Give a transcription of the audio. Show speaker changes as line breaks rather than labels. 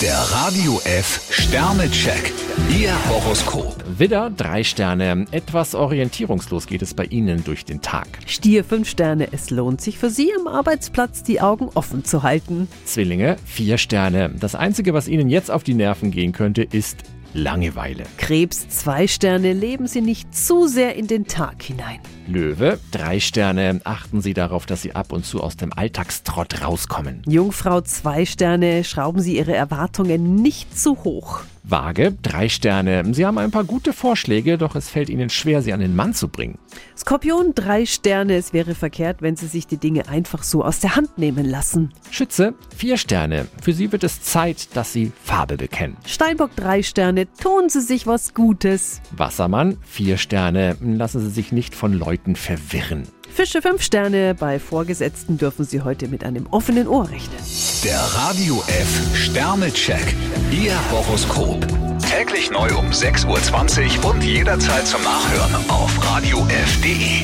Der Radio F Sternecheck. Ihr Horoskop.
Widder, drei Sterne. Etwas orientierungslos geht es bei Ihnen durch den Tag.
Stier 5 Sterne, es lohnt sich für Sie am Arbeitsplatz die Augen offen zu halten.
Zwillinge, vier Sterne. Das Einzige, was Ihnen jetzt auf die Nerven gehen könnte, ist Langeweile.
Krebs 2 Sterne, leben Sie nicht zu sehr in den Tag hinein.
Löwe, drei Sterne. Achten Sie darauf, dass Sie ab und zu aus dem Alltagstrott rauskommen.
Jungfrau 2 Sterne, schrauben Sie Ihre Erwartungen nicht zu hoch.
Waage, drei Sterne. Sie haben ein paar gute Vorschläge, doch es fällt Ihnen schwer, sie an den Mann zu bringen.
Skorpion 3 Sterne, es wäre verkehrt, wenn Sie sich die Dinge einfach so aus der Hand nehmen lassen.
Schütze, vier Sterne. Für Sie wird es Zeit, dass Sie Farbe bekennen.
Steinbock 3 Sterne, tun Sie sich was Gutes.
Wassermann, vier Sterne. Lassen Sie sich nicht von Leuten verwirren.
Fische 5 Sterne, bei Vorgesetzten dürfen Sie heute mit einem offenen Ohr rechnen.
Der Radio F Sternecheck. Ihr Horoskop. Täglich neu um 6.20 Uhr und jederzeit zum Nachhören auf radiof.de.